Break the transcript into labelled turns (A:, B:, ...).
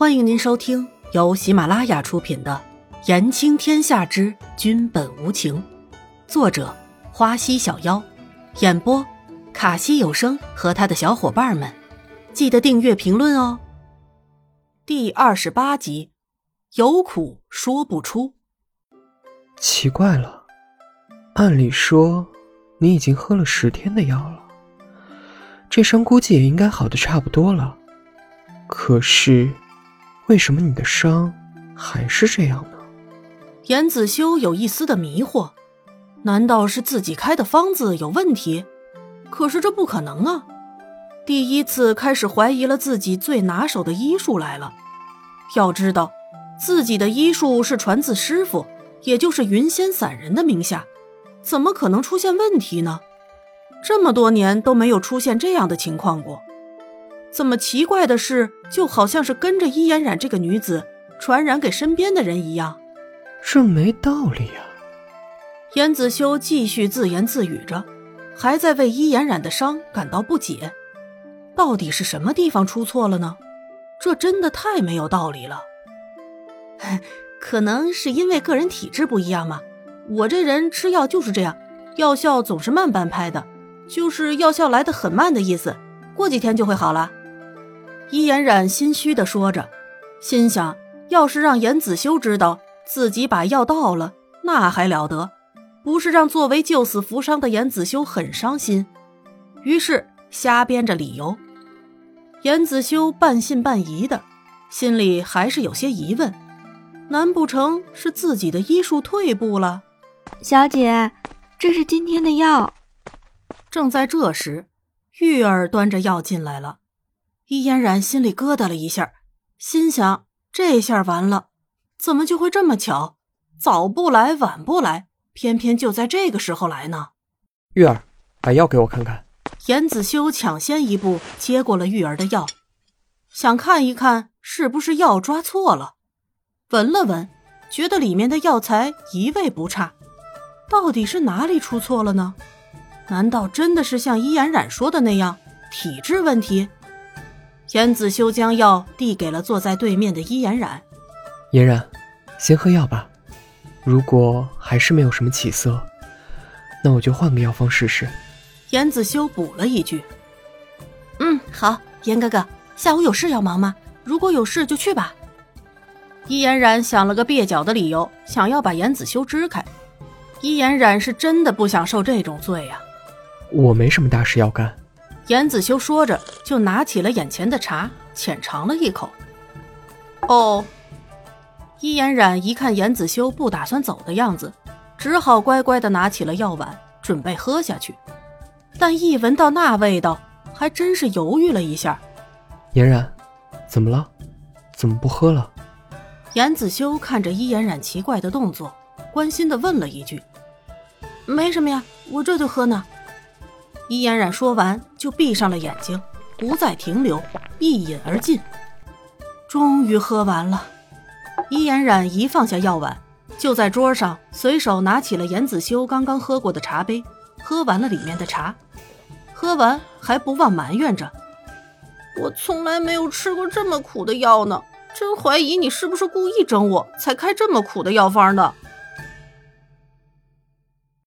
A: 欢迎您收听由喜马拉雅出品的《言情天下之君本无情》，作者花溪小妖，演播卡西有声和他的小伙伴们。记得订阅、评论哦。第二十八集，有苦说不出。
B: 奇怪了，按理说你已经喝了十天的药了，这伤估计也应该好的差不多了。可是，为什么你的伤还是这样呢？
A: 严子修有一丝的迷惑，难道是自己开的方子有问题？可是这不可能啊！第一次开始怀疑了自己最拿手的医术来了。要知道，自己的医术是传自师傅，也就是云仙散人的名下，怎么可能出现问题呢？这么多年都没有出现这样的情况过。怎么奇怪的是，就好像是跟着伊嫣染这个女子传染给身边的人一样，
B: 这没道理啊！
A: 严子修继续自言自语着，还在为伊嫣染的伤感到不解。到底是什么地方出错了呢？这真的太没有道理了。可能是因为个人体质不一样嘛。我这人吃药就是这样，药效总是慢半拍的，就是药效来的很慢的意思，过几天就会好了。伊嫣然心虚的说着，心想：要是让严子修知道自己把药倒了，那还了得？不是让作为救死扶伤的严子修很伤心。于是瞎编着理由。严子修半信半疑的，心里还是有些疑问：难不成是自己的医术退步了？
C: 小姐，这是今天的药。
A: 正在这时，玉儿端着药进来了。伊嫣然心里咯噔了一下，心想：这下完了，怎么就会这么巧？早不来，晚不来，偏偏就在这个时候来呢？
B: 玉儿，把药给我看看。
A: 严子修抢先一步接过了玉儿的药，想看一看是不是药抓错了。闻了闻，觉得里面的药材一味不差，到底是哪里出错了呢？难道真的是像伊嫣然说的那样，体质问题？严子修将药递给了坐在对面的伊嫣然。
B: 嫣然，先喝药吧。如果还是没有什么起色，那我就换个药方试试。
A: 严子修补了一句：“嗯，好，严哥哥，下午有事要忙吗？如果有事就去吧。”伊嫣然想了个蹩脚的理由，想要把严子修支开。伊嫣然是真的不想受这种罪呀。
B: 我没什么大事要干。
A: 严子修说着，就拿起了眼前的茶，浅尝了一口。哦，伊嫣然一看严子修不打算走的样子，只好乖乖的拿起了药碗，准备喝下去。但一闻到那味道，还真是犹豫了一下。
B: 嫣然，怎么了？怎么不喝了？
A: 严子修看着伊嫣然奇怪的动作，关心的问了一句：“没什么呀，我这就喝呢。”伊嫣然说完，就闭上了眼睛，不再停留，一饮而尽。终于喝完了。伊嫣然一放下药碗，就在桌上随手拿起了严子修刚刚喝过的茶杯，喝完了里面的茶。喝完还不忘埋怨着：“我从来没有吃过这么苦的药呢，真怀疑你是不是故意整我，才开这么苦的药方的。”